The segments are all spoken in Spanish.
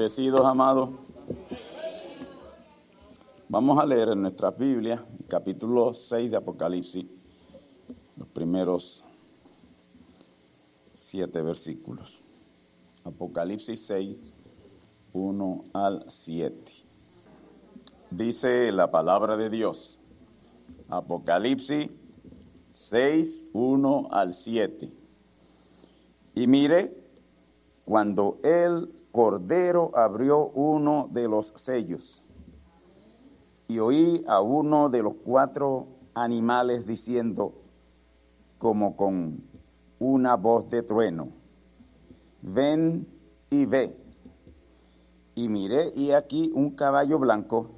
Bendecidos amados, vamos a leer en nuestras Biblias, capítulo 6 de Apocalipsis, los primeros siete versículos. Apocalipsis 6, 1 al 7. Dice la palabra de Dios. Apocalipsis 6, 1 al 7. Y mire, cuando el Cordero abrió uno de los sellos y oí a uno de los cuatro animales diciendo, como con una voz de trueno, ven y ve. Y miré y aquí un caballo blanco,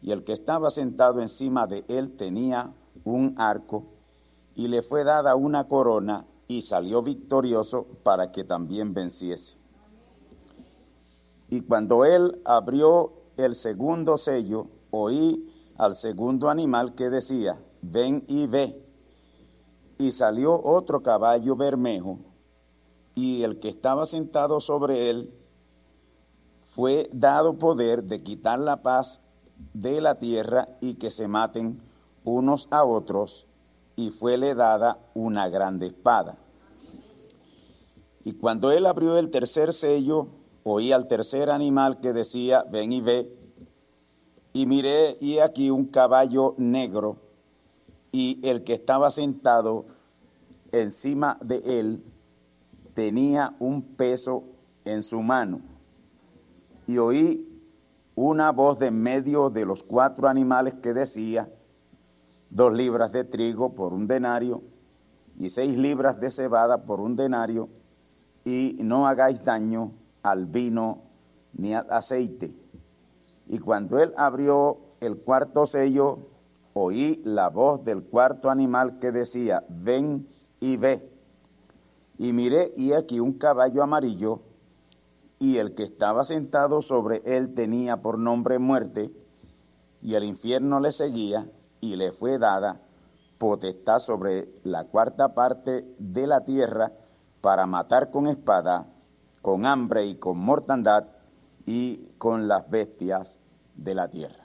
y el que estaba sentado encima de él tenía un arco, y le fue dada una corona, y salió victorioso para que también venciese. Y cuando él abrió el segundo sello, oí al segundo animal que decía, ven y ve. Y salió otro caballo bermejo, y el que estaba sentado sobre él fue dado poder de quitar la paz de la tierra y que se maten unos a otros, y fuele dada una grande espada. Y cuando él abrió el tercer sello, oí al tercer animal que decía, ven y ve, y miré y aquí un caballo negro, y el que estaba sentado encima de él tenía un peso en su mano. Y oí una voz de en medio de los cuatro animales que decía, dos libras de trigo por un denario, y seis libras de cebada por un denario, y no hagáis daño al vino ni al aceite. Y cuando él abrió el cuarto sello, oí la voz del cuarto animal que decía, ven y ve. Y miré y aquí un caballo amarillo, y el que estaba sentado sobre él tenía por nombre muerte, y el infierno le seguía, y le fue dada potestad sobre la cuarta parte de la tierra para matar con espada con hambre y con mortandad y con las bestias de la tierra.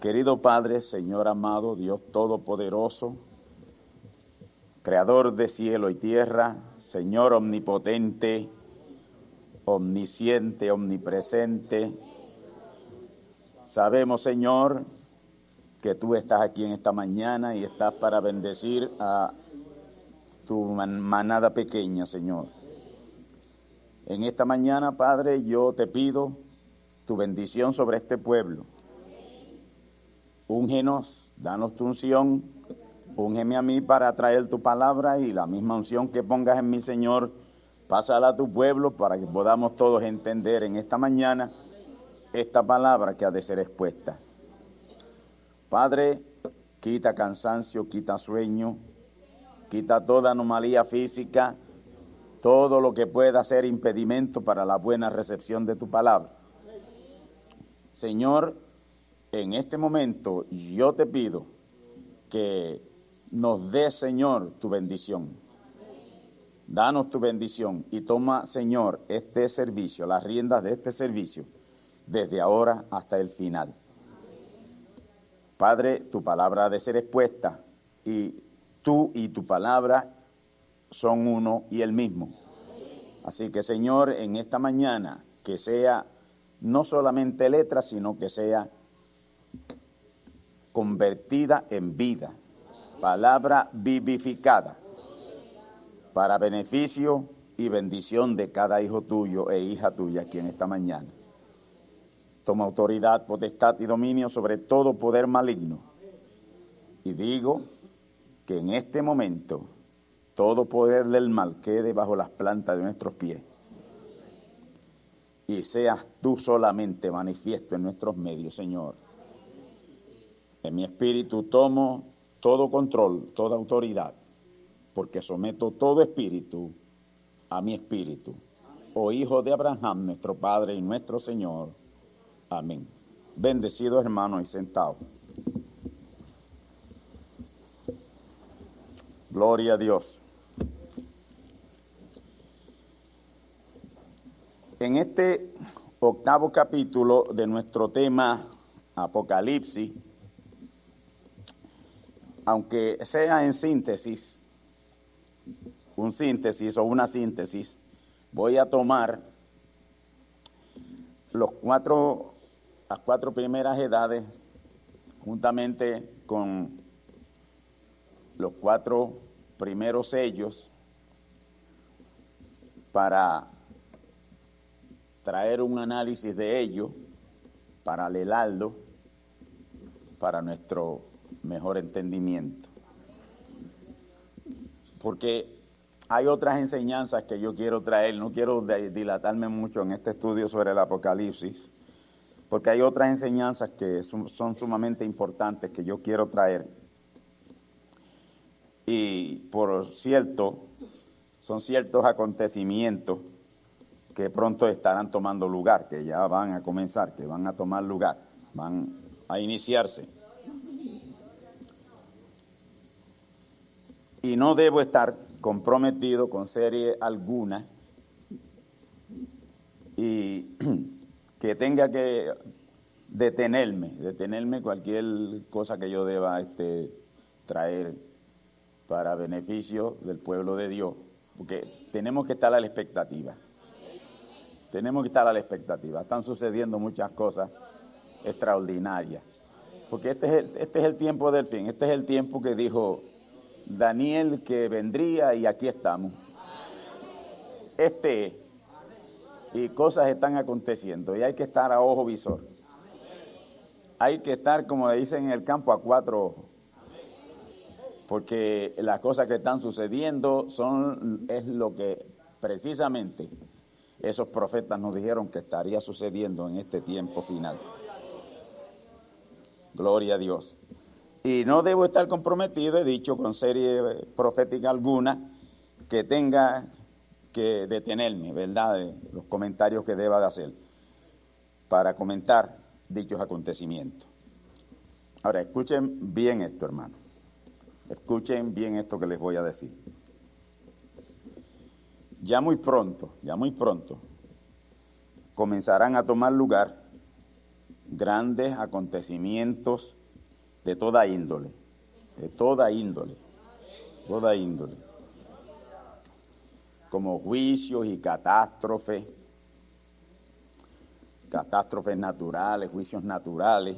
Querido Padre, Señor amado, Dios Todopoderoso, Creador de cielo y tierra, Señor omnipotente, omnisciente, omnipresente, sabemos, Señor, que tú estás aquí en esta mañana y estás para bendecir a tu manada pequeña, Señor. En esta mañana, Padre, yo te pido tu bendición sobre este pueblo. Úngenos, danos tu unción, úngeme a mí para traer tu palabra y la misma unción que pongas en mi Señor, pásala a tu pueblo para que podamos todos entender en esta mañana esta palabra que ha de ser expuesta. Padre, quita cansancio, quita sueño, quita toda anomalía física, todo lo que pueda ser impedimento para la buena recepción de tu palabra. Señor, en este momento yo te pido que nos dé, Señor, tu bendición. Danos tu bendición y toma, Señor, este servicio, las riendas de este servicio, desde ahora hasta el final. Padre, tu palabra ha de ser expuesta y tú y tu palabra son uno y el mismo. Así que Señor, en esta mañana, que sea no solamente letra, sino que sea convertida en vida, palabra vivificada, para beneficio y bendición de cada hijo tuyo e hija tuya aquí en esta mañana. Toma autoridad, potestad y dominio sobre todo poder maligno. Y digo que en este momento todo poder del mal quede bajo las plantas de nuestros pies y seas tú solamente manifiesto en nuestros medios, Señor. En mi espíritu tomo todo control, toda autoridad, porque someto todo espíritu a mi espíritu. Oh Hijo de Abraham, nuestro Padre y nuestro Señor. Amén. Bendecido hermano y sentado. Gloria a Dios. En este octavo capítulo de nuestro tema Apocalipsis, aunque sea en síntesis, un síntesis o una síntesis, voy a tomar los cuatro, las cuatro primeras edades juntamente con los cuatro primeros sellos para traer un análisis de ello, paralelarlo para nuestro mejor entendimiento. Porque hay otras enseñanzas que yo quiero traer, no quiero dilatarme mucho en este estudio sobre el Apocalipsis, porque hay otras enseñanzas que son, son sumamente importantes que yo quiero traer. Y por cierto, son ciertos acontecimientos que pronto estarán tomando lugar, que ya van a comenzar, que van a tomar lugar, van a iniciarse. Y no debo estar comprometido con serie alguna y que tenga que detenerme, detenerme cualquier cosa que yo deba este, traer para beneficio del pueblo de Dios, porque tenemos que estar a la expectativa. Tenemos que estar a la expectativa. Están sucediendo muchas cosas extraordinarias. Porque este es, el, este es el tiempo del fin. Este es el tiempo que dijo Daniel que vendría y aquí estamos. Este y cosas están aconteciendo y hay que estar a ojo visor. Hay que estar, como le dicen en el campo, a cuatro ojos. Porque las cosas que están sucediendo son es lo que precisamente esos profetas nos dijeron que estaría sucediendo en este tiempo final. Gloria a Dios. Y no debo estar comprometido, he dicho con serie profética alguna, que tenga que detenerme, ¿verdad? Los comentarios que deba de hacer para comentar dichos acontecimientos. Ahora, escuchen bien esto, hermano. Escuchen bien esto que les voy a decir ya muy pronto, ya muy pronto, comenzarán a tomar lugar grandes acontecimientos de toda índole, de toda índole, toda índole, como juicios y catástrofes, catástrofes naturales, juicios naturales,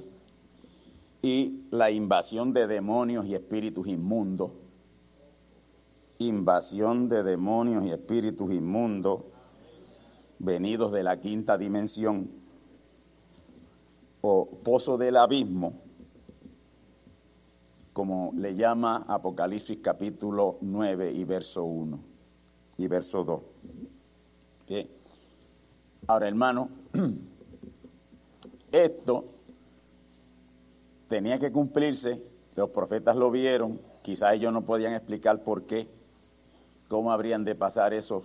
y la invasión de demonios y espíritus inmundos invasión de demonios y espíritus inmundos venidos de la quinta dimensión o pozo del abismo como le llama Apocalipsis capítulo 9 y verso 1 y verso 2. Bien. Ahora, hermano, esto tenía que cumplirse, los profetas lo vieron, quizás ellos no podían explicar por qué, cómo habrían de pasar esos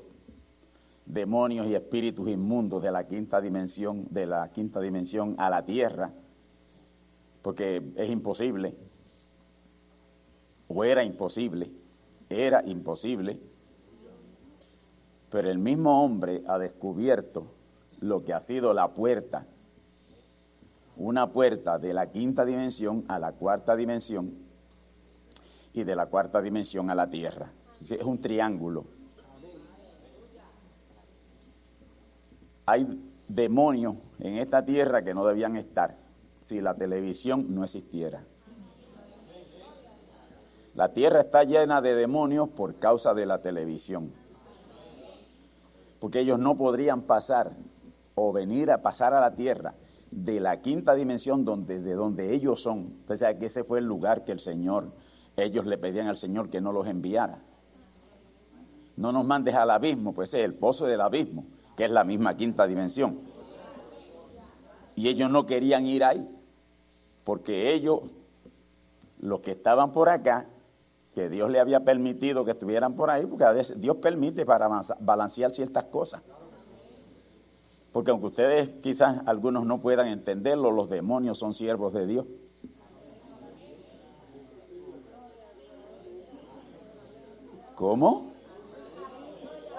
demonios y espíritus inmundos de la quinta dimensión, de la quinta dimensión a la tierra, porque es imposible, o era imposible, era imposible, pero el mismo hombre ha descubierto lo que ha sido la puerta, una puerta de la quinta dimensión a la cuarta dimensión y de la cuarta dimensión a la tierra. Es un triángulo. Hay demonios en esta tierra que no debían estar si la televisión no existiera. La tierra está llena de demonios por causa de la televisión. Porque ellos no podrían pasar o venir a pasar a la tierra de la quinta dimensión donde, de donde ellos son. Sea, que ese fue el lugar que el Señor, ellos le pedían al Señor que no los enviara. No nos mandes al abismo, pues es el pozo del abismo, que es la misma quinta dimensión. Y ellos no querían ir ahí, porque ellos, los que estaban por acá, que Dios le había permitido que estuvieran por ahí, porque a veces Dios permite para balancear ciertas cosas. Porque aunque ustedes quizás algunos no puedan entenderlo, los demonios son siervos de Dios. ¿Cómo?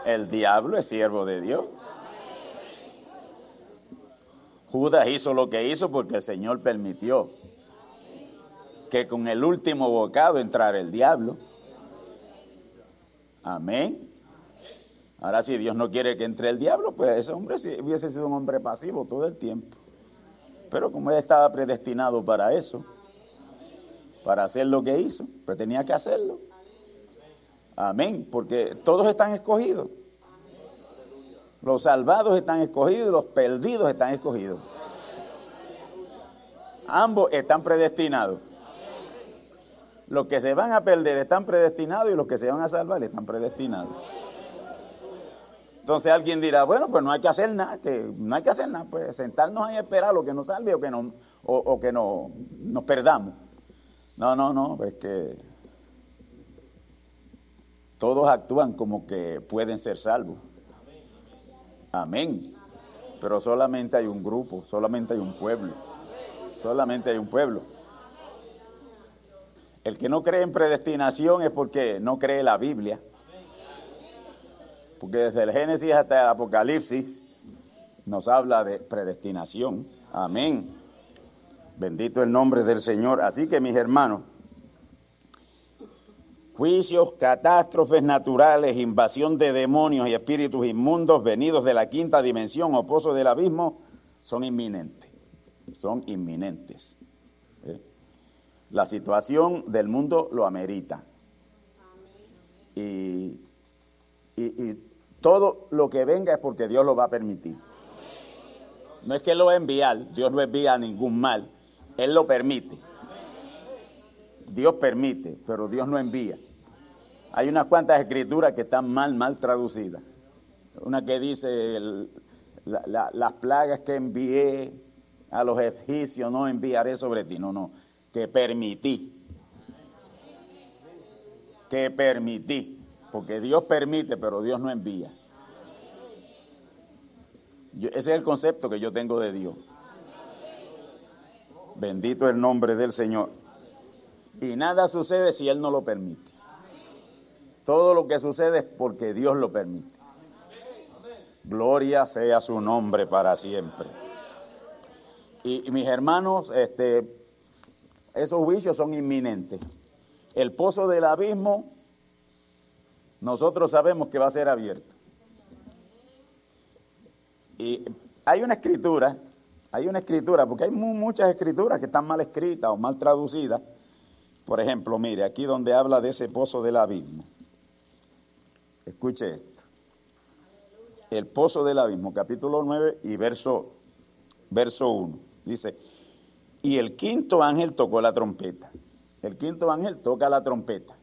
El diablo es siervo de Dios. Judas hizo lo que hizo porque el Señor permitió que con el último bocado entrara el diablo. Amén. Ahora, si Dios no quiere que entre el diablo, pues ese hombre hubiese sido un hombre pasivo todo el tiempo. Pero como él estaba predestinado para eso, para hacer lo que hizo, pues tenía que hacerlo. Amén, porque todos están escogidos. Los salvados están escogidos y los perdidos están escogidos. Ambos están predestinados. Los que se van a perder están predestinados y los que se van a salvar están predestinados. Entonces alguien dirá, bueno, pues no hay que hacer nada, que no hay que hacer nada, pues sentarnos ahí y esperar lo que nos salve o que, no, o, que no, nos perdamos. No, no, no, es que todos actúan como que pueden ser salvos. Amén. Pero solamente hay un grupo, solamente hay un pueblo. Solamente hay un pueblo. El que no cree en predestinación es porque no cree la Biblia. Porque desde el Génesis hasta el Apocalipsis nos habla de predestinación. Amén. Bendito el nombre del Señor. Así que mis hermanos, juicios, catástrofes naturales, invasión de demonios y espíritus inmundos venidos de la quinta dimensión o pozo del abismo son inminentes. Son inminentes. ¿Eh? La situación del mundo lo amerita. Y, y, y todo lo que venga es porque Dios lo va a permitir. No es que lo va a Dios no envía ningún mal, Él lo permite. Dios permite, pero Dios no envía. Hay unas cuantas escrituras que están mal, mal traducidas. Una que dice, las plagas que envié a los egipcios no enviaré sobre ti. No, no, que permití. Que permití. Porque Dios permite, pero Dios no envía. ese es el concepto que yo tengo de Dios. Bendito el nombre del Señor. Y nada sucede si Él no lo permite. Todo lo que sucede es porque Dios lo permite. Gloria sea su nombre para siempre. Y, mis hermanos, este, esos juicios son inminentes. El pozo del abismo nosotros sabemos que va a ser abierto. Y hay una escritura, hay una escritura, porque hay muchas escrituras que están mal escritas o mal traducidas. Por ejemplo, mire, aquí donde habla de ese pozo del abismo. Escuche esto. El pozo del abismo, capítulo 9 y verso, verso 1. Dice, y el quinto ángel tocó la trompeta el quinto ángel toca la trompeta.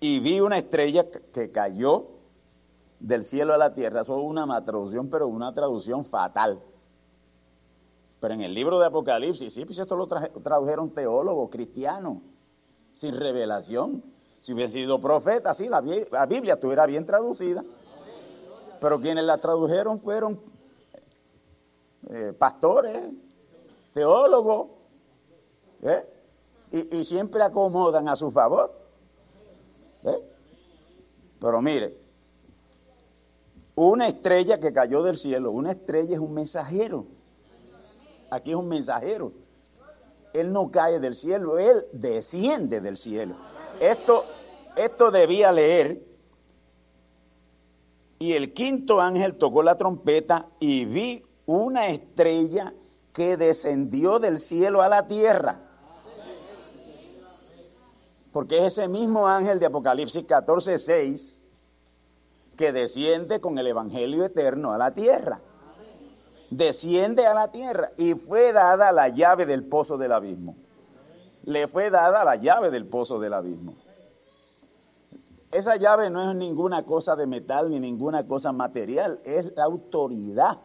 Y vi una estrella que cayó del cielo a la tierra. Eso es una traducción, pero una traducción fatal. Pero en el libro de Apocalipsis, sí, pues esto lo tradujeron teólogos cristianos, sin revelación. Si hubiera sido profeta, sí, la, Biblia estuviera bien traducida. Pero quienes la tradujeron fueron eh, pastores, teólogos, ¿eh? y, siempre acomodan a su favor. ¿eh? Pero mire, una estrella que cayó del cielo, una estrella es un mensajero. Aquí es un mensajero. Él no cae del cielo, él desciende del cielo. Esto, esto debía leer. Y el quinto ángel tocó la trompeta y vi una estrella que descendió del cielo a la tierra. Porque es ese mismo ángel de Apocalipsis 14, 6 que desciende con el Evangelio eterno a la tierra. Desciende a la tierra y fue dada la llave del pozo del abismo. Le fue dada la llave del pozo del abismo. Esa llave no es ninguna cosa de metal ni ninguna cosa material, es la autoridad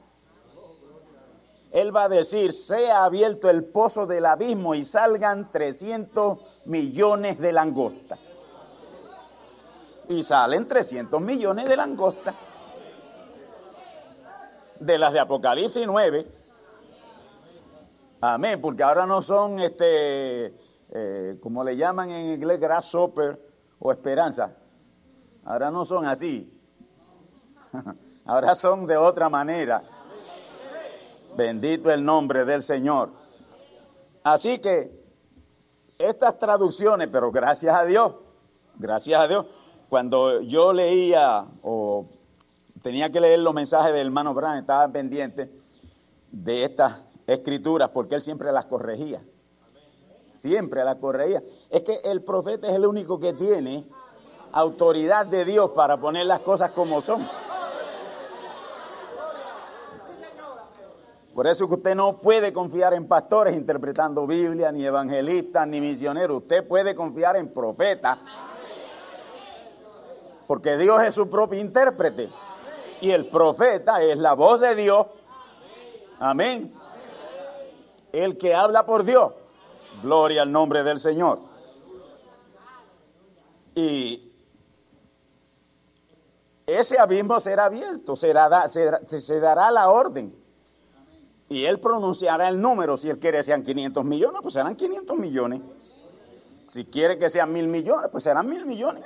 él va a decir, sea abierto el pozo del abismo y salgan 300 millones de langostas. Y salen 300 millones de langostas. De las de Apocalipsis 9. Amén, porque ahora no son, este, eh, como le llaman en inglés, grasshopper o esperanza. Ahora no son así. ahora son de otra manera. Bendito el nombre del Señor. Así que estas traducciones, pero gracias a Dios, gracias a Dios, cuando yo leía o tenía que leer los mensajes del hermano Brown, estaba pendiente de estas escrituras porque él siempre las corregía. Siempre las corregía. Es que el profeta es el único que tiene autoridad de Dios para poner las cosas como son. Por eso que usted no puede confiar en pastores interpretando Biblia, ni evangelistas, ni misioneros. Usted puede confiar en profetas. Porque Dios es su propio intérprete. Y el profeta es la voz de Dios. Amén. El que habla por Dios. Gloria al nombre del Señor. Y ese abismo será abierto, será, se dará la orden y él pronunciará el número. Si él quiere que sean 500 millones, pues serán 500 millones. Si quiere que sean mil millones, pues serán mil millones.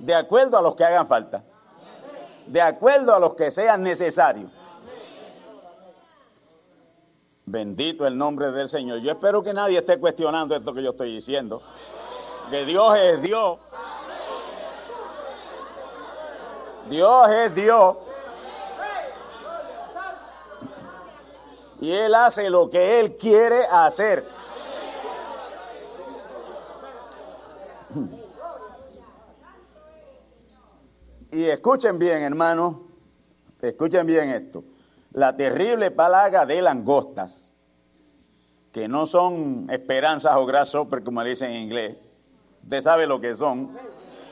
De acuerdo a los que hagan falta. De acuerdo a los que sean necesarios. Bendito el nombre del Señor. Yo espero que nadie esté cuestionando esto que yo estoy diciendo. Que Dios es Dios. Dios es Dios. y Él hace lo que Él quiere hacer. Y escuchen bien, hermanos, escuchen bien esto. La terrible palaga de langostas, que no son esperanzas o grasshoppers, como dicen en inglés. Usted sabe lo que son.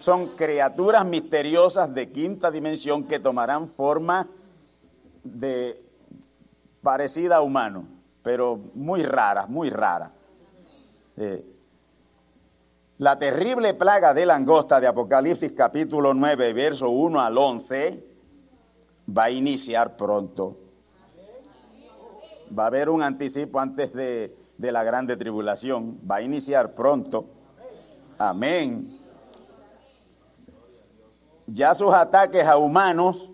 Son criaturas misteriosas de quinta dimensión que tomarán forma de parecida a humano, pero muy rara, muy rara. Eh, la terrible plaga de langosta de Apocalipsis capítulo 9, verso 1 al 11, va a iniciar pronto. Va a haber un anticipo antes de, de la grande tribulación. Va a iniciar pronto. Amén. Ya sus ataques a humanos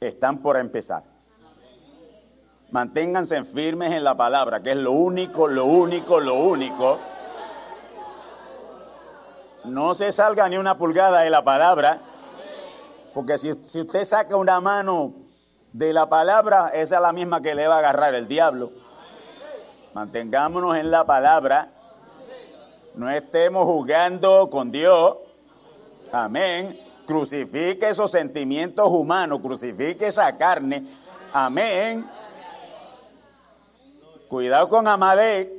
están por empezar. Manténganse firmes en la palabra, que es lo único, lo único, lo único. No se salga ni una pulgada de la palabra, porque si, usted saca una mano de la palabra, esa es la misma que le va a agarrar el diablo. Mantengámonos en la palabra, no estemos jugando con Dios. Amén. Crucifique esos sentimientos humanos, crucifique esa carne. Amén Cuidado con Amalek.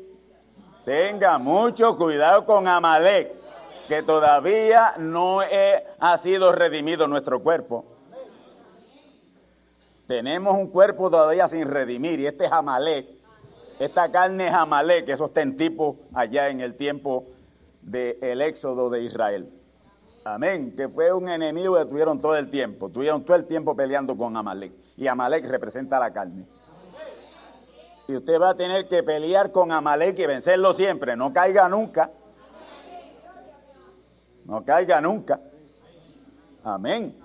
Tenga mucho cuidado con Amalek, que todavía no ha sido redimido nuestro cuerpo. Tenemos un cuerpo todavía sin redimir y este es Amalek. Esta carne es Amalek, eso está en tipo allá en el tiempo del éxodo de Israel. Amén, que fue un enemigo que tuvieron todo el tiempo, tuvieron todo el tiempo peleando con Amalek. Y Amalek representa la carne. Y usted va a tener que pelear con Amalek y vencerlo siempre. No caiga nunca. No caiga nunca. Amén.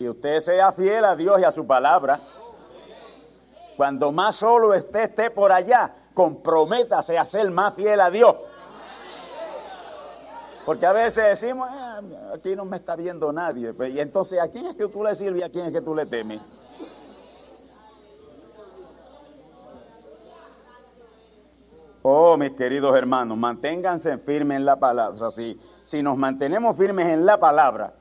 Y usted sea fiel a Dios y a su palabra. Cuando más solo esté, esté por allá, comprométase a ser más fiel a Dios. Porque a veces decimos, ah, aquí no me está viendo nadie. Y entonces, ¿a quién es que tú le sirves y a quién es que tú le temes? Oh, mis queridos hermanos, manténganse firmes en la palabra. O sea, si nos mantenemos firmes en la palabra,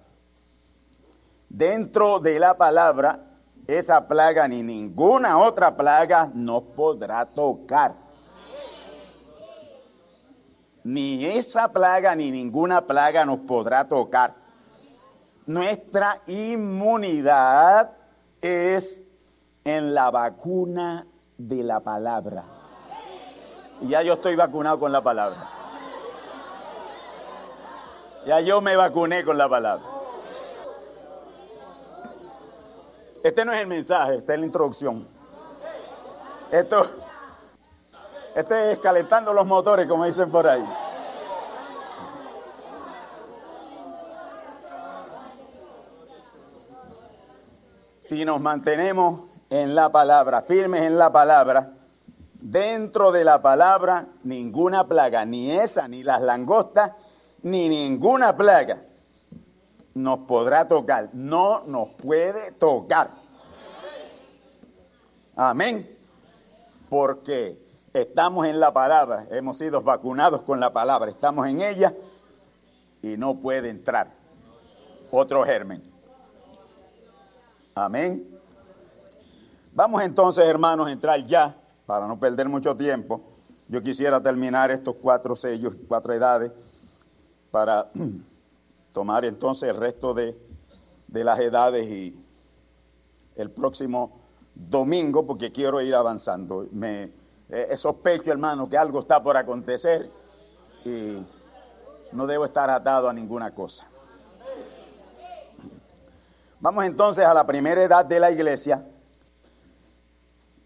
dentro de la palabra, esa plaga ni ninguna otra plaga nos podrá tocar. Ni esa plaga ni ninguna plaga nos podrá tocar. Nuestra inmunidad es en la vacuna de la palabra. Y ya yo estoy vacunado con la palabra. Ya yo me vacuné con la palabra. Este no es el mensaje, esta es la introducción. Esto, este es calentando los motores, como dicen por ahí. Si nos mantenemos en la palabra, firmes en la palabra, dentro de la palabra ninguna plaga, ni esa, ni las langostas, ni ninguna plaga nos podrá tocar, no nos puede tocar. Amén. Porque estamos en la palabra, hemos sido vacunados con la palabra, estamos en ella y no puede entrar otro germen. Amén. Vamos entonces, hermanos, a entrar ya para no perder mucho tiempo, yo quisiera terminar estos cuatro sellos, cuatro edades, para tomar entonces el resto de, las edades y el próximo domingo, porque quiero ir avanzando. Me eh, sospecho, hermano, que algo está por acontecer y no debo estar atado a ninguna cosa. Vamos entonces a la primera edad de la iglesia,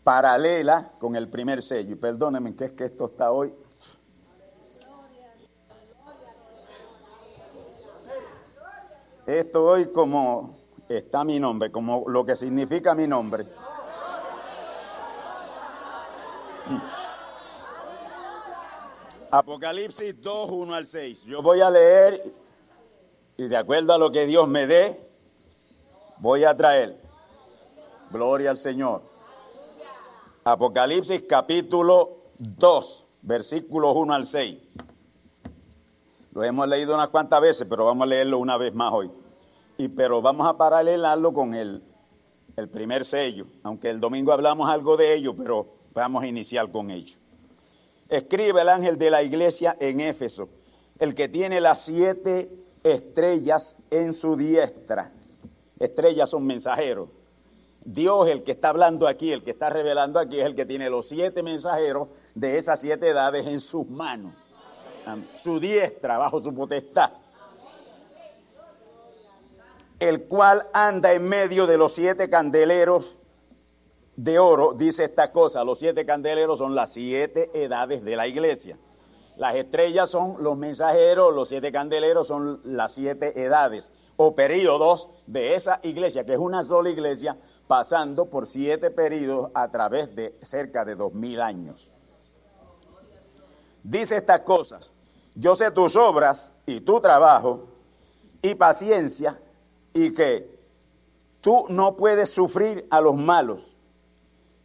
paralela con el primer sello. Y perdónenme que es que esto está hoy. Esto hoy como está mi nombre, como lo que significa mi nombre. Apocalipsis 2, 1 al 6. Yo voy a leer y de acuerdo a lo que Dios me dé, voy a traer. Gloria al Señor. Apocalipsis capítulo 2, versículos 1 al 6. Lo hemos leído unas cuantas veces, pero vamos a leerlo una vez más hoy. Y, pero vamos a paralelarlo con el, el primer sello, aunque el domingo hablamos algo de ello, pero vamos a iniciar con ello. Escribe el ángel de la iglesia en Éfeso, el que tiene las siete estrellas en su diestra. Estrellas son mensajeros. Dios, el que está hablando aquí, el que está revelando aquí, es el que tiene los siete mensajeros de esas siete edades en sus manos, su diestra, bajo su potestad. El cual anda en medio de los siete candeleros de oro, dice esta cosa, los siete candeleros son las siete edades de la iglesia. Las estrellas son los mensajeros, los siete candeleros son las siete edades o periodos de esa iglesia, que es una sola iglesia, pasando por siete periodos a través de cerca de dos mil años. Dice estas cosas, yo sé tus obras y tu trabajo y paciencia y que tú no puedes sufrir a los malos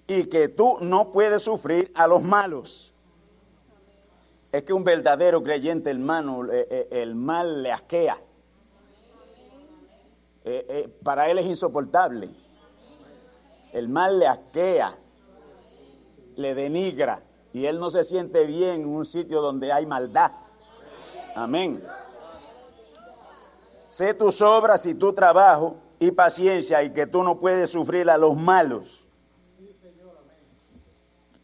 y que tú no puedes sufrir a los malos. Es que un verdadero creyente, hermano, eh, eh, el mal le asquea. Eh, para él es insoportable. El mal le asquea, le denigra, Y él no se siente bien en un sitio donde hay maldad. Amén. Sé tus obras y tu trabajo y paciencia y que tú no puedes sufrir a los malos.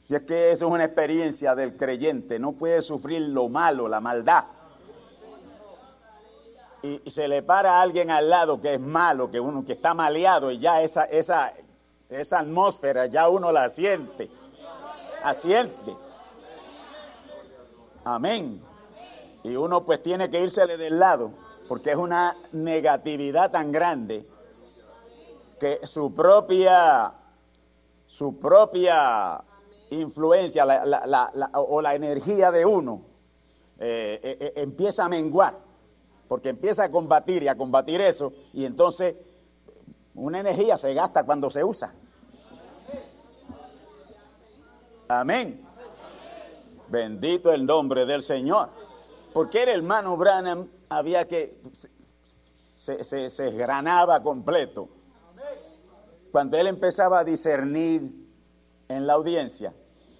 Si es que eso es una experiencia del creyente, no puede sufrir lo malo, la maldad. Y, se le para a alguien al lado que es malo, que uno que está maleado y ya esa, esa, esa atmósfera ya uno la siente. Asiente. Amén. Y uno pues tiene que irsele del lado, porque es una negatividad tan grande que su propia, su propia influencia o la energía de uno eh, eh, eh, empieza a menguar, porque empieza a combatir y a combatir eso, y entonces una energía se gasta cuando se usa. Amén. Bendito el nombre del Señor. Porque el hermano Branham había que se, se, completo. Cuando él empezaba a discernir en la audiencia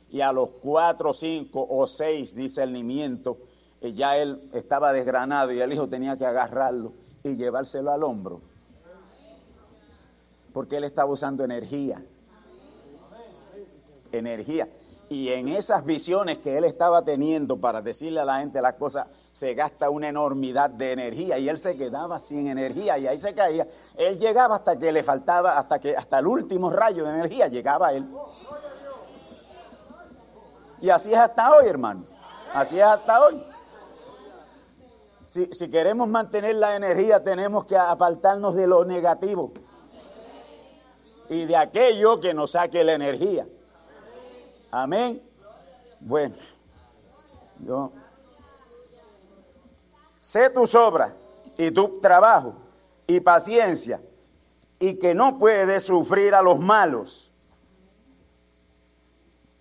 y a los cuatro, cinco o seis discernimientos, eh, ya él estaba desgranado y el hijo tenía que agarrarlo y llevárselo al hombro. Porque él estaba usando energía. Energía. Y en esas visiones que él estaba teniendo para decirle a la gente las cosas, se gasta una enormidad de energía y él se quedaba sin energía y ahí se caía. Él llegaba hasta que le faltaba, hasta que hasta el último rayo de energía llegaba él. Y así es hasta hoy, hermano. Así es hasta hoy. Si, si queremos mantener la energía, tenemos que apartarnos de lo negativo y de aquello que nos saque la energía. Amén. Bueno, yo sé tus obras y tu trabajo y paciencia y que no puedes sufrir a los malos.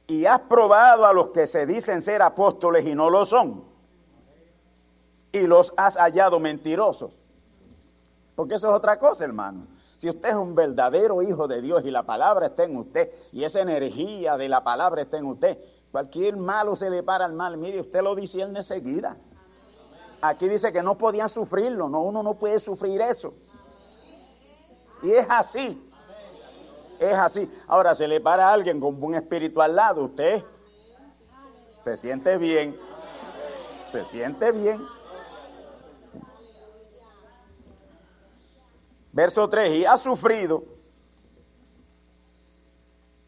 Y has probado a los que se dicen ser apóstoles y no lo son. Y los has hallado mentirosos. Porque eso es otra cosa, hermano. Si usted es un verdadero hijo de Dios y la palabra está en usted y esa energía de la palabra está en usted, cualquier malo se le para al mal. Mire, usted lo él enseguida. Aquí dice que no podían sufrirlo, no, uno no puede sufrir eso. Y es así. Es así. Ahora se le para a alguien con un espíritu al lado, usted se siente bien. Se siente bien. Verso 3, y has sufrido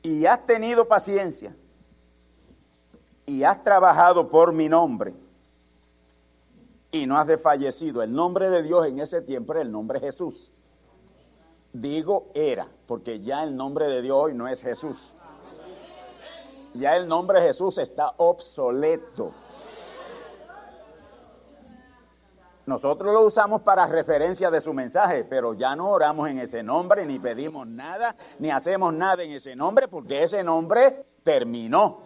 y has tenido paciencia y has trabajado por mi nombre y no has desfallecido. El nombre de Dios en ese tiempo era el nombre Jesús. Digo era, porque ya el nombre de Dios hoy no es Jesús. Ya el nombre Jesús está obsoleto. Nosotros lo usamos para referencia de su mensaje, pero ya no oramos en ese nombre, ni pedimos nada, ni hacemos nada en ese nombre, porque ese nombre terminó.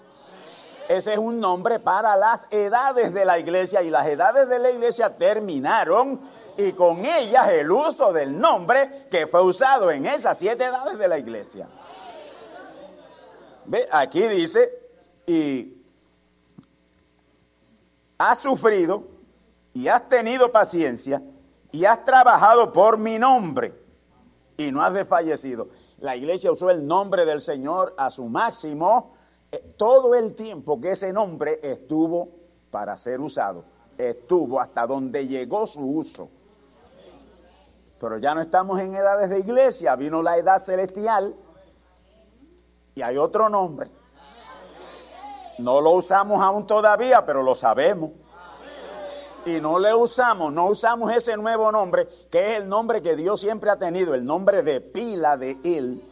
Ese es un nombre para las edades de la iglesia y las edades de la iglesia terminaron y con ellas el uso del nombre que fue usado en esas siete edades de la iglesia. Ve, aquí dice, y ha sufrido y has tenido paciencia y has trabajado por mi nombre y no has desfallecido. La iglesia usó el nombre del Señor a su máximo eh, todo el tiempo que ese nombre estuvo para ser usado. Estuvo hasta donde llegó su uso. Pero ya no estamos en edades de iglesia, vino la edad celestial y hay otro nombre. No lo usamos aún todavía, pero lo sabemos y no le usamos, no usamos ese nuevo nombre, que es el nombre que Dios siempre ha tenido, el nombre de pila de Él,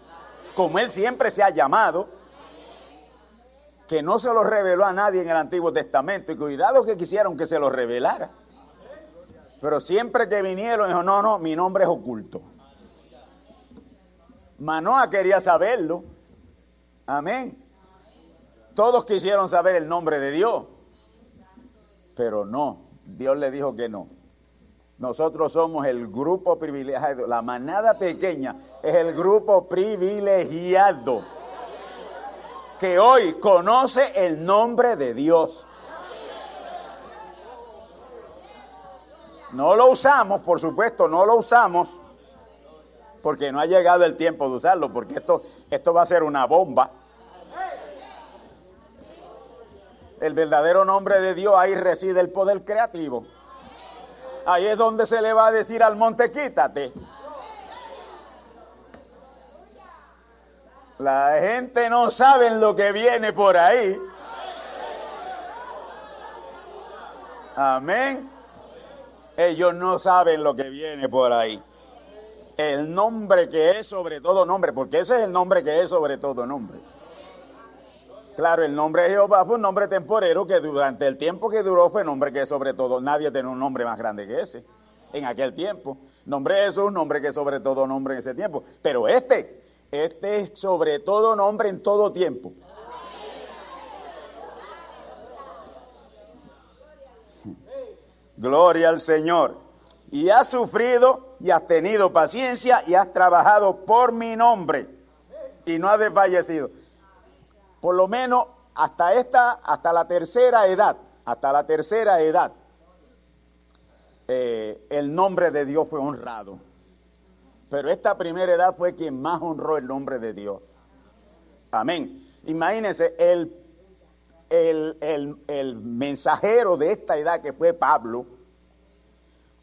como Él siempre se ha llamado, que no se lo reveló a nadie en el Antiguo Testamento, y cuidado que quisieron que se lo revelara. Pero siempre que vinieron, dijo, no, no, mi nombre es oculto. Manoa quería saberlo. Amén. Todos quisieron saber el nombre de Dios, pero no, Dios le dijo que no. Nosotros somos el grupo privilegiado. La manada pequeña es el grupo privilegiado que hoy conoce el nombre de Dios. No lo usamos, por supuesto, no lo usamos porque no ha llegado el tiempo de usarlo, porque esto, esto va a ser una bomba. El verdadero nombre de Dios, ahí reside el poder creativo. Ahí es donde se le va a decir al monte, quítate. La gente no sabe lo que viene por ahí. Amén. Ellos no saben lo que viene por ahí. El nombre que es sobre todo nombre, porque ese es el nombre que es sobre todo nombre. Claro, el nombre de Jehová fue un nombre temporero que durante el tiempo que duró fue nombre que sobre todo, nadie tenía un nombre más grande que ese en aquel tiempo. Nombre de Jesús, nombre que sobre todo nombre en ese tiempo. Pero este, este es sobre todo nombre en todo tiempo. Gloria al Señor. Y has sufrido y has tenido paciencia y has trabajado por mi nombre y no has desfallecido. Por lo menos hasta esta, hasta la tercera edad, hasta la tercera edad, eh, el nombre de Dios fue honrado. Pero esta primera edad fue quien más honró el nombre de Dios. Amén. Imagínense, el el, mensajero de esta edad que fue Pablo,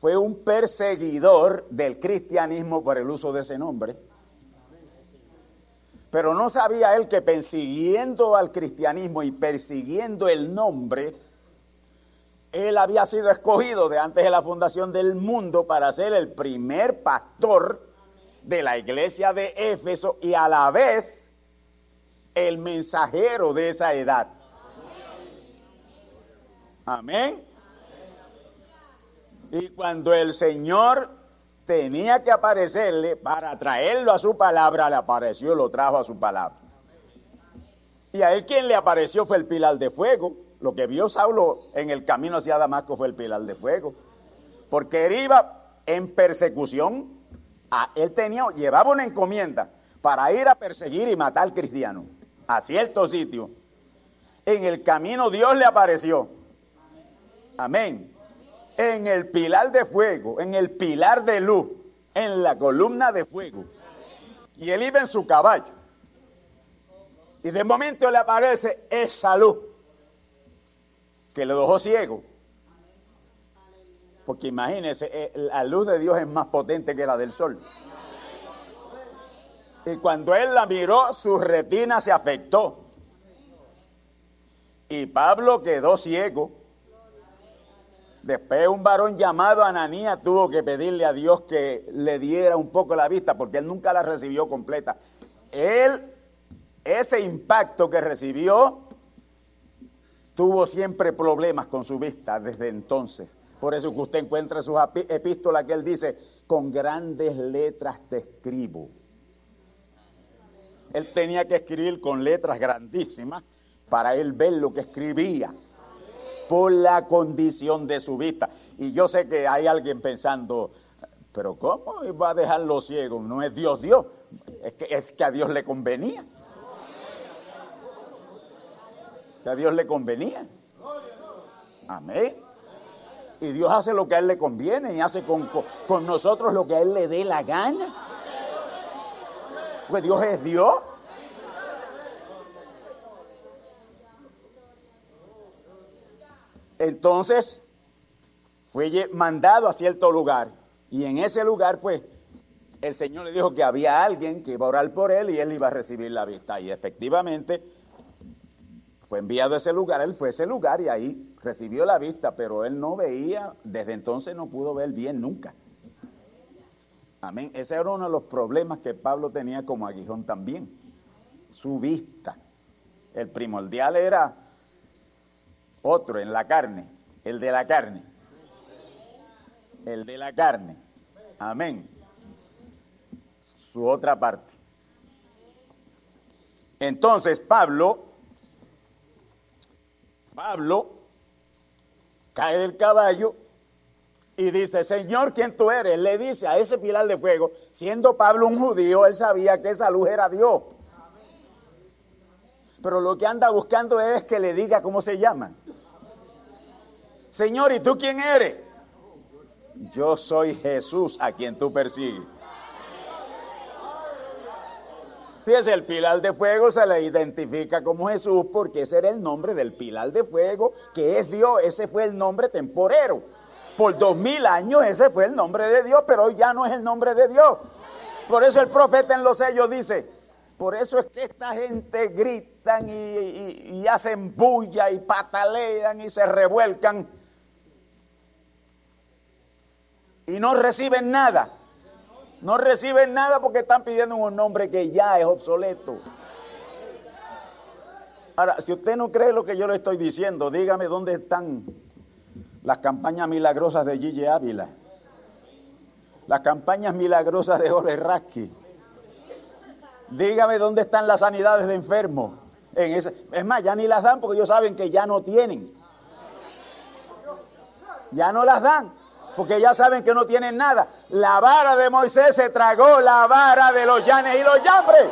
fue un perseguidor del cristianismo por el uso de ese nombre. Pero no sabía él que persiguiendo al cristianismo y persiguiendo el nombre, él había sido escogido de antes de la fundación del mundo para ser el primer pastor de la iglesia de Éfeso y a la vez el mensajero de esa edad. Amén. Y cuando el Señor tenía que aparecerle para traerlo a su palabra, le apareció lo trajo a su palabra. Y a él quien le apareció fue el pilar de fuego. Lo que vio Saulo en el camino hacia Damasco fue el pilar de fuego. Porque él iba en persecución. A, él tenía, llevaba una encomienda para ir a perseguir y matar cristianos a cierto sitio. En el camino Dios le apareció Amén. En el pilar de fuego, en el pilar de luz, en la columna de fuego. Y él iba en su caballo. Y de momento le aparece esa luz que le dejó ciego. Porque imagínense, eh, la luz de Dios es más potente que la del sol. Y cuando él la miró, su retina se afectó. Y Pablo quedó ciego Después un varón llamado Ananías tuvo que pedirle a Dios que le diera un poco la vista porque él nunca la recibió completa. Él, ese impacto que recibió, tuvo siempre problemas con su vista desde entonces. Por eso que usted encuentra sus epístolas que él dice, con grandes letras te escribo. Él tenía que escribir con letras grandísimas para él ver lo que escribía por la condición de su vista. Y yo sé que hay alguien pensando, pero ¿cómo va a dejarlo ciego? No es Dios Dios, es que, es que a Dios le convenía. Que a Dios le convenía. Amén. Y Dios hace lo que a Él le conviene y hace con, con nosotros lo que a Él le dé la gana. Pues Dios es Dios. Entonces fue mandado a cierto lugar y en ese lugar pues el Señor le dijo que había alguien que iba a orar por él y él iba a recibir la vista. Y efectivamente fue enviado a ese lugar, él fue a ese lugar y ahí recibió la vista, pero él no veía, desde entonces no pudo ver bien nunca. Amén. Ese era uno de los problemas que Pablo tenía como aguijón también, su vista. El primordial era otro en la carne, el de la carne. El de la carne. Amén. Su otra parte. Entonces Pablo, Pablo cae del caballo y dice, Señor, ¿quién tú eres? Le dice a ese pilar de fuego, siendo Pablo un judío, él sabía que esa luz era Dios. Pero lo que anda buscando es que le diga cómo se llama. Señor, ¿y tú quién eres? Yo soy Jesús a quien tú persigues. Fíjese, el pilar de fuego se le identifica como Jesús porque ese era el nombre del pilar de fuego, que es Dios. Ese fue el nombre temporero. Por dos mil años ese fue el nombre de Dios, pero hoy ya no es el nombre de Dios. Por eso el profeta en los sellos dice, por eso es que esta gente gritan y, hacen bulla y patalean y se revuelcan y no reciben nada. No reciben nada porque están pidiendo un nombre que ya es obsoleto. Ahora, si usted no cree lo que yo le estoy diciendo, dígame dónde están las campañas milagrosas de Gigi Ávila, las campañas milagrosas de Ole Rasky. Dígame dónde están las sanidades de enfermos. En es más, ya ni las dan porque ellos saben que ya no tienen. Ya no las dan porque ya saben que no tienen nada. La vara de Moisés se tragó la vara de los llanes y los llambres.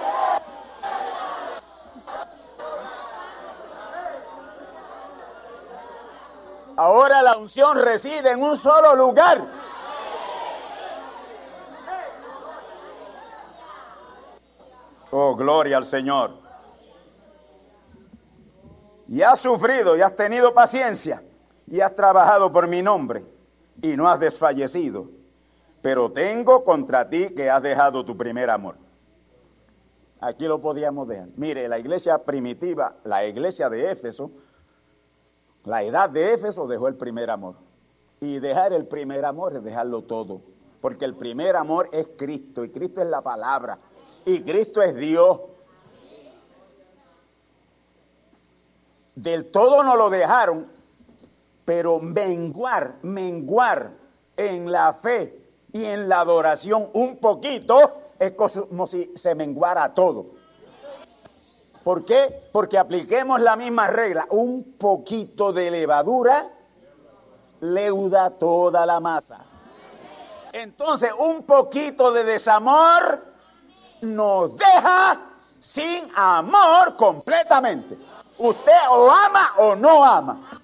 Ahora la unción reside en un solo lugar. Oh, gloria al Señor. Y has sufrido y has tenido paciencia y has trabajado por mi nombre y no has desfallecido, pero tengo contra ti que has dejado tu primer amor. Aquí lo podíamos ver. Mire, la iglesia primitiva, la iglesia de Éfeso, la edad de Éfeso dejó el primer amor. Y dejar el primer amor es dejarlo todo. Porque el primer amor es Cristo y Cristo es la palabra. Y Cristo es Dios. Del todo no lo dejaron pero menguar, menguar en la fe y en la adoración un poquito es como si se menguara todo. ¿Por qué? Porque apliquemos la misma regla. Un poquito de levadura leuda toda la masa. Entonces, un poquito de desamor nos deja sin amor completamente. Usted o ama o no ama.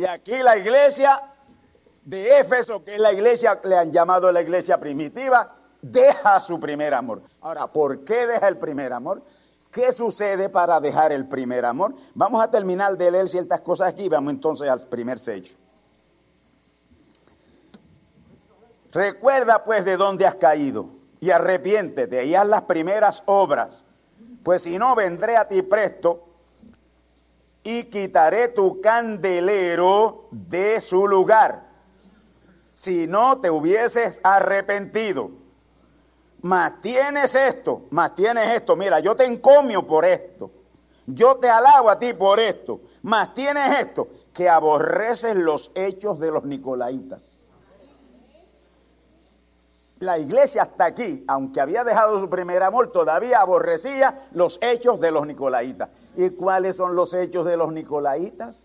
Y aquí la iglesia de Éfeso, que es la iglesia, le han llamado la iglesia primitiva, deja su primer amor. Ahora, ¿por qué deja el primer amor? ¿Qué sucede para dejar el primer amor? Vamos a terminar de leer ciertas cosas aquí, vamos entonces al primer sello. Recuerda pues de dónde has caído y arrepiéntete y haz las primeras obras, pues si no vendré a ti presto y quitaré tu candelero de su lugar, si no te hubieses arrepentido. Mas tienes esto, mas tienes esto, mira, yo te encomio por esto, yo te alabo a ti por esto, mas tienes esto, que aborreces los hechos de los nicolaitas. La iglesia hasta aquí, aunque había dejado su primer amor, todavía aborrecía los hechos de los nicolaitas. ¿Y cuáles son los hechos de los nicolaitas?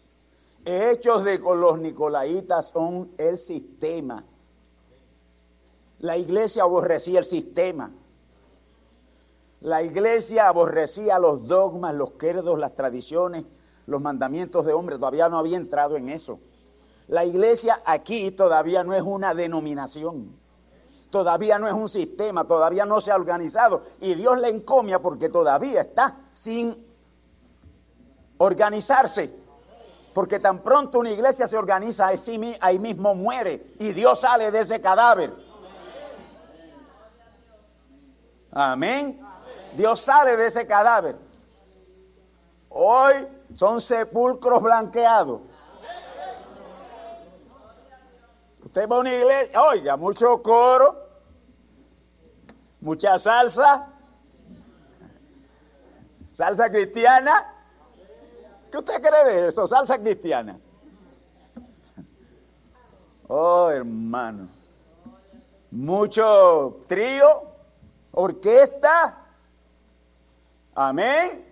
Hechos de los nicolaitas son el sistema. La iglesia aborrecía el sistema. La iglesia aborrecía los dogmas, los credos, las tradiciones, los mandamientos de hombre. Todavía no había entrado en eso. La iglesia aquí todavía no es una denominación. Todavía no es un sistema, todavía no se ha organizado. Y Dios le encomia porque todavía está sin organizarse. Porque tan pronto una iglesia se organiza, ahí mismo muere y Dios sale de ese cadáver. Amén. Dios sale de ese cadáver. Hoy son sepulcros blanqueados. Usted va a una iglesia, oiga, mucho coro, mucha salsa, salsa cristiana, ¿Qué usted cree de eso? Salsa cristiana. Oh, hermano. Mucho trío, orquesta. Amén.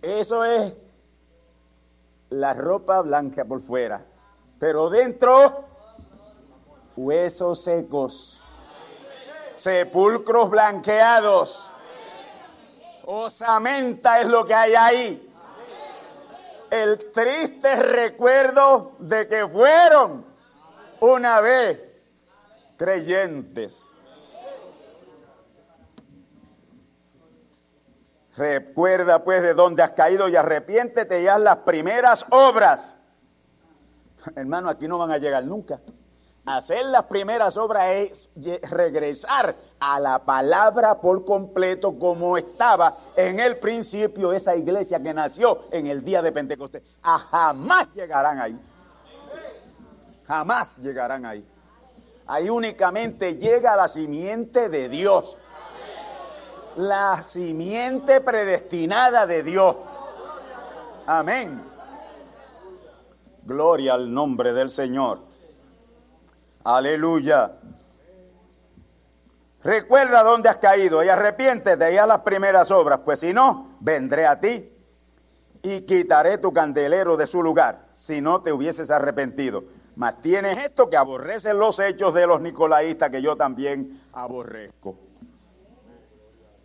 Eso es la ropa blanca por fuera. Pero dentro, huesos secos. Sepulcros blanqueados. Osamenta es lo que hay ahí. El triste recuerdo de que fueron una vez creyentes. Recuerda pues de dónde has caído y arrepiéntete y haz las primeras obras. Hermano, aquí no van a llegar nunca. Hacer las primeras obras es regresar a la palabra por completo como estaba en el principio esa iglesia que nació en el día de Pentecostés. A jamás llegarán ahí. Jamás llegarán ahí. Ahí únicamente llega la simiente de Dios. La simiente predestinada de Dios. Amén. Gloria al nombre del Señor. Aleluya. Recuerda dónde has caído y arrepiéntete y haz las primeras obras, pues si no, vendré a ti y quitaré tu candelero de su lugar, si no te hubieses arrepentido. Mas tienes esto que aborrecen los hechos de los nicolaístas que yo también aborrezco.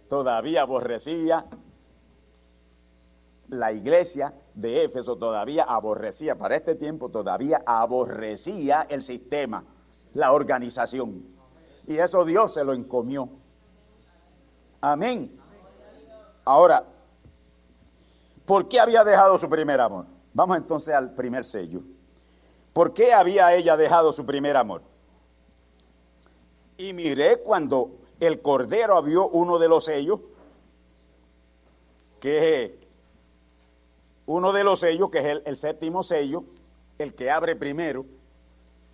Todavía aborrecía la iglesia de Éfeso, todavía aborrecía, para este tiempo todavía aborrecía el sistema la organización. Y eso Dios se lo encomió. Amén. Ahora, ¿por qué había dejado su primer amor? Vamos entonces al primer sello. ¿Por qué había ella dejado su primer amor? Y miré cuando el cordero abrió uno de los sellos, que uno de los sellos, que es el, séptimo sello, el que abre primero,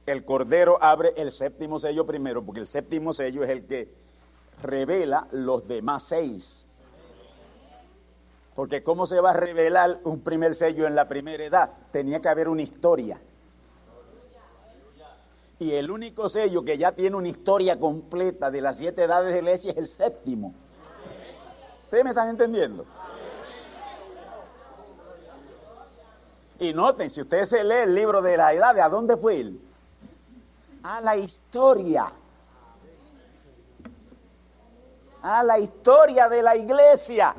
el Cordero abre el séptimo sello primero, porque el séptimo sello es el que revela los demás seis. Porque ¿cómo se va a revelar un primer sello en la primera edad? Tenía que haber una historia. Y el único sello que ya tiene una historia completa de las siete edades de la es el séptimo. ¿Ustedes me están entendiendo? Y noten, si ustedes se lee el libro de la edad, ¿de a dónde fue él? a la historia. A la historia de la iglesia.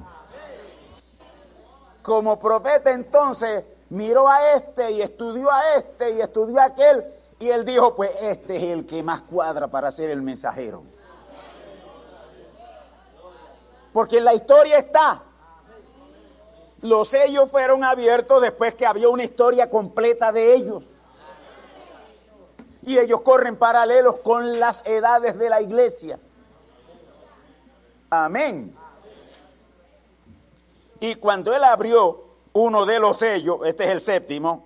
Como profeta entonces miró a este y estudió a este y estudió a aquel y él dijo, pues este es el que más cuadra para ser el mensajero. Porque en la historia está. Los sellos fueron abiertos después que había una historia completa de ellos y ellos corren paralelos con las edades de la iglesia. Amén. Y cuando él abrió uno de los sellos, este es el séptimo,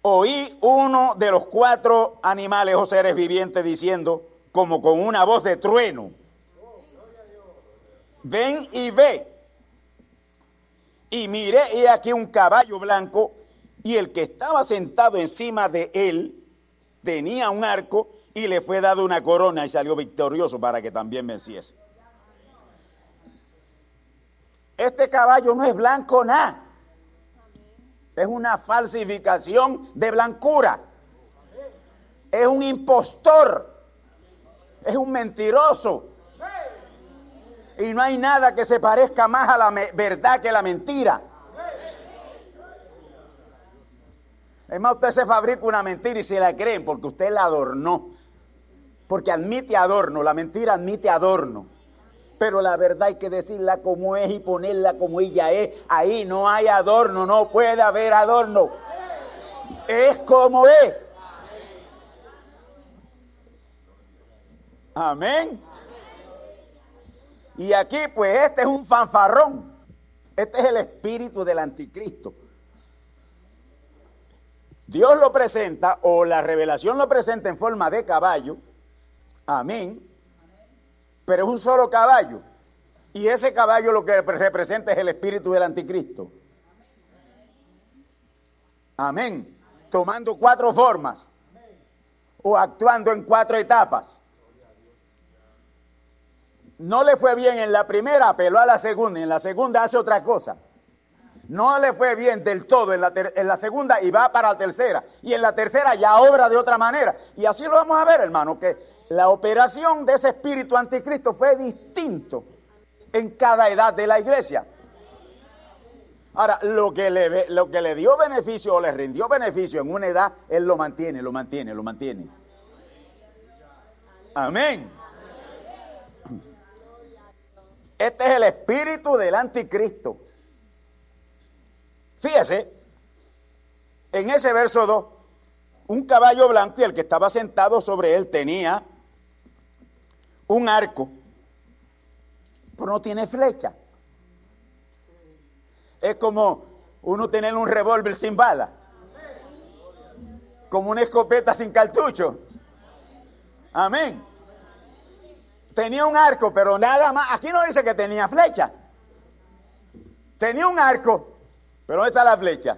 oí uno de los cuatro animales o seres vivientes diciendo, como con una voz de trueno, ven y ve. Y miré, he aquí un caballo blanco y el que estaba sentado encima de él tenía un arco y le fue dado una corona y salió victorioso para que también venciese. Este caballo no es blanco nada. Es una falsificación de blancura. Es un impostor. Es un mentiroso. Y no hay nada que se parezca más a la verdad que la mentira. Es más, usted se fabrica una mentira y se la creen porque usted la adornó. Porque admite adorno, la mentira admite adorno. Pero la verdad hay que decirla como es y ponerla como ella es. Ahí no hay adorno, no puede haber adorno. Es como es. Amén. Y aquí pues este es un fanfarrón. Este es el espíritu del anticristo. Dios lo presenta o la revelación lo presenta en forma de caballo, amén, pero es un solo caballo. Y ese caballo lo que representa es el espíritu del anticristo. Amén. Tomando cuatro formas o actuando en cuatro etapas. No le fue bien en la primera, apeló a la segunda, y en la segunda hace otra cosa no le fue bien del todo en la, segunda y va para la tercera. Y en la tercera ya obra de otra manera. Y así lo vamos a ver, hermano, que la operación de ese espíritu anticristo fue distinto en cada edad de la iglesia. Ahora, lo que, le, lo que le dio beneficio o le rindió beneficio en una edad, él lo mantiene, lo mantiene, lo mantiene. Amén. Este es el espíritu del anticristo. Fíjese, en ese verso 2, un caballo blanco y el que estaba sentado sobre él tenía un arco, pero no tiene flecha. Es como uno tener un revólver sin bala, como una escopeta sin cartucho. Amén. Tenía un arco, pero nada más. Aquí no dice que tenía flecha. Tenía un arco, pero ¿dónde está la flecha?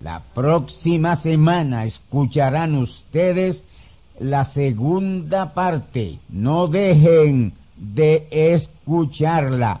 La próxima semana escucharán ustedes la segunda parte. No dejen de escucharla.